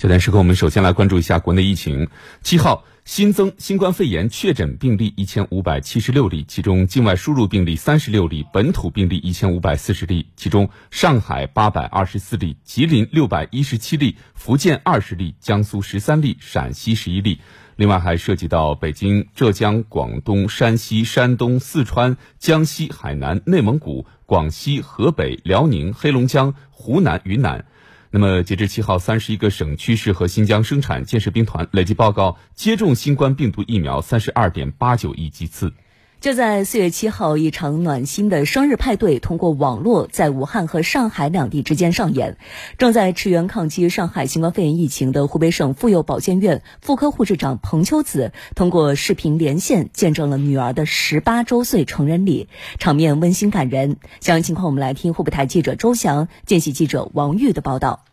这段时刻，我们首先来关注一下国内疫情。七号新增新冠肺炎确诊病例一千五百七十六例，其中境外输入病例三十六例，本土病例一千五百四十例，其中上海八百二十四例，吉林六百一十七例，福建二十例，江苏十三例，陕西十一例。另外还涉及到北京、浙江、广东、山西、山东、四川、江西、海南、内蒙古、广西、河北、辽宁、黑龙江、湖南、云南。那么，截至七号，三十一个省区市和新疆生产建设兵团累计报告接种新冠病毒疫苗三十二点八九亿剂次。就在四月七号，一场暖心的生日派对通过网络在武汉和上海两地之间上演。正在驰援抗击上海新冠肺炎疫情的湖北省妇幼保健院妇科护士长彭秋子，通过视频连线见证了女儿的十八周岁成人礼，场面温馨感人。详细情况，我们来听湖北台记者周翔、见习记者王玉的报道。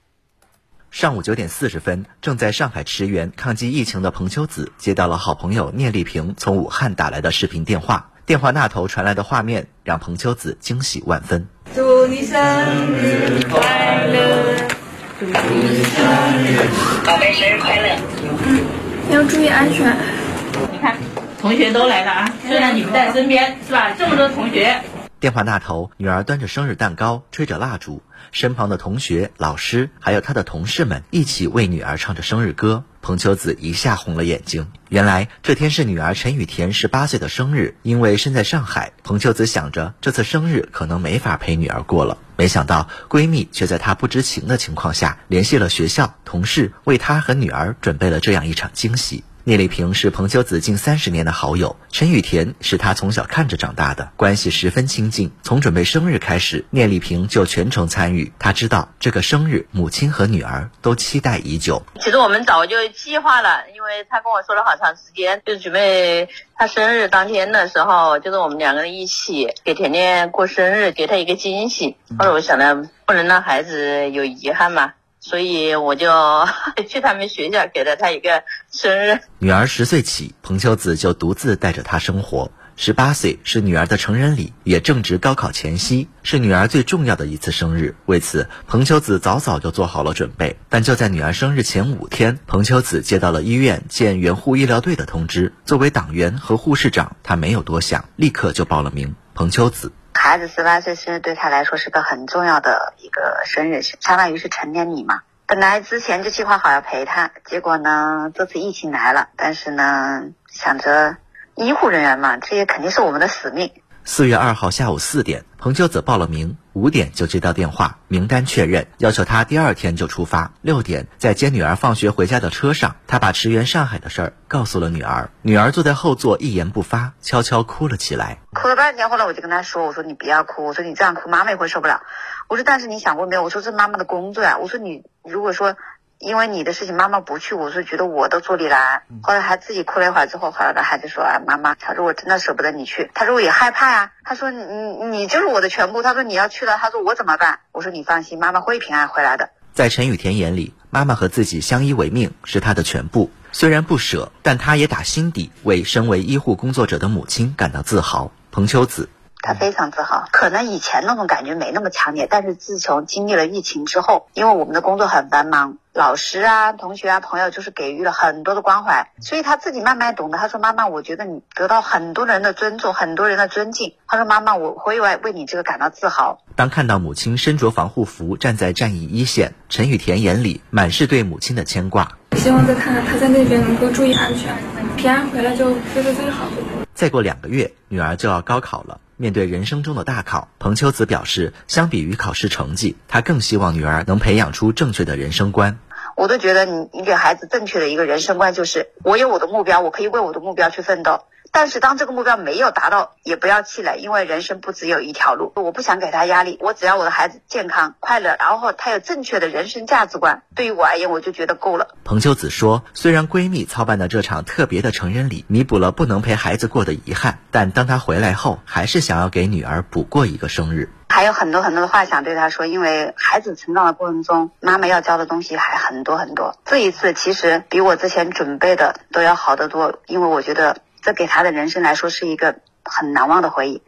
上午九点四十分，正在上海驰援抗击疫情的彭秋子接到了好朋友聂丽萍从武汉打来的视频电话。电话那头传来的画面让彭秋子惊喜万分。祝你生日快乐！祝你生日，宝贝生日快乐！嗯，要注意安全。你看，同学都来了啊！虽然你不在身边，是吧？这么多同学。电话那头，女儿端着生日蛋糕，吹着蜡烛，身旁的同学、老师还有她的同事们一起为女儿唱着生日歌。彭秋子一下红了眼睛。原来这天是女儿陈雨田十八岁的生日，因为身在上海，彭秋子想着这次生日可能没法陪女儿过了。没想到闺蜜却在她不知情的情况下联系了学校同事，为她和女儿准备了这样一场惊喜。聂丽萍是彭秋子近三十年的好友，陈雨田是她从小看着长大的，关系十分亲近。从准备生日开始，聂丽萍就全程参与。她知道这个生日，母亲和女儿都期待已久。其实我们早就计划了，因为他跟我说了好长时间，就准备他生日当天的时候，就是我们两个人一起给甜甜过生日，给她一个惊喜。后来我想呢，不能让孩子有遗憾嘛。所以我就 去他们学校给了他一个生日。女儿十岁起，彭秋子就独自带着她生活。十八岁是女儿的成人礼，也正值高考前夕，是女儿最重要的一次生日。为此，彭秋子早早就做好了准备。但就在女儿生日前五天，彭秋子接到了医院建援护医疗队的通知。作为党员和护士长，她没有多想，立刻就报了名。彭秋子。孩子十八岁生日对他来说是个很重要的一个生日，相当于是成年礼嘛。本来之前就计划好要陪他，结果呢，这次疫情来了，但是呢，想着医护人员嘛，这也肯定是我们的使命。四月二号下午四点，彭秋子报了名，五点就接到电话，名单确认，要求他第二天就出发。六点，在接女儿放学回家的车上，他把驰援上海的事儿告诉了女儿。女儿坐在后座一言不发，悄悄哭了起来，哭了半天。后来我就跟他说：“我说你不要哭，我说你这样哭，妈妈也会受不了。我说但是你想过没有？我说这妈妈的工作呀。我说你如果说……”因为你的事情，妈妈不去，我是觉得我都做你来。后来还自己哭了一会儿之后，后来的孩子说：“啊，妈妈，他说我真的舍不得你去，他说我也害怕呀。他说你你就是我的全部。他说你要去了，他说我怎么办？我说你放心，妈妈会平安回来的。”在陈雨田眼里，妈妈和自己相依为命，是他的全部。虽然不舍，但他也打心底为身为医护工作者的母亲感到自豪。彭秋子。他非常自豪，可能以前那种感觉没那么强烈，但是自从经历了疫情之后，因为我们的工作很繁忙，老师啊、同学啊、朋友就是给予了很多的关怀，所以他自己慢慢懂得。他说：“妈妈，我觉得你得到很多人的尊重，很多人的尊敬。”他说：“妈妈，我会为为你这个感到自豪。”当看到母亲身着防护服站在战役一线，陈雨田眼里满是对母亲的牵挂。希望在他他在那边能够注意安全，平安回来就就是最好。再过两个月，女儿就要高考了。面对人生中的大考，彭秋子表示，相比于考试成绩，他更希望女儿能培养出正确的人生观。我都觉得，你你给孩子正确的一个人生观，就是我有我的目标，我可以为我的目标去奋斗。但是当这个目标没有达到，也不要气馁，因为人生不只有一条路。我不想给他压力，我只要我的孩子健康快乐，然后他有正确的人生价值观，对于我而言，我就觉得够了。彭秋子说：“虽然闺蜜操办的这场特别的成人礼弥补了不能陪孩子过的遗憾，但当她回来后，还是想要给女儿补过一个生日。还有很多很多的话想对她说，因为孩子成长的过程中，妈妈要教的东西还很多很多。这一次其实比我之前准备的都要好得多，因为我觉得。”这给他的人生来说是一个很难忘的回忆。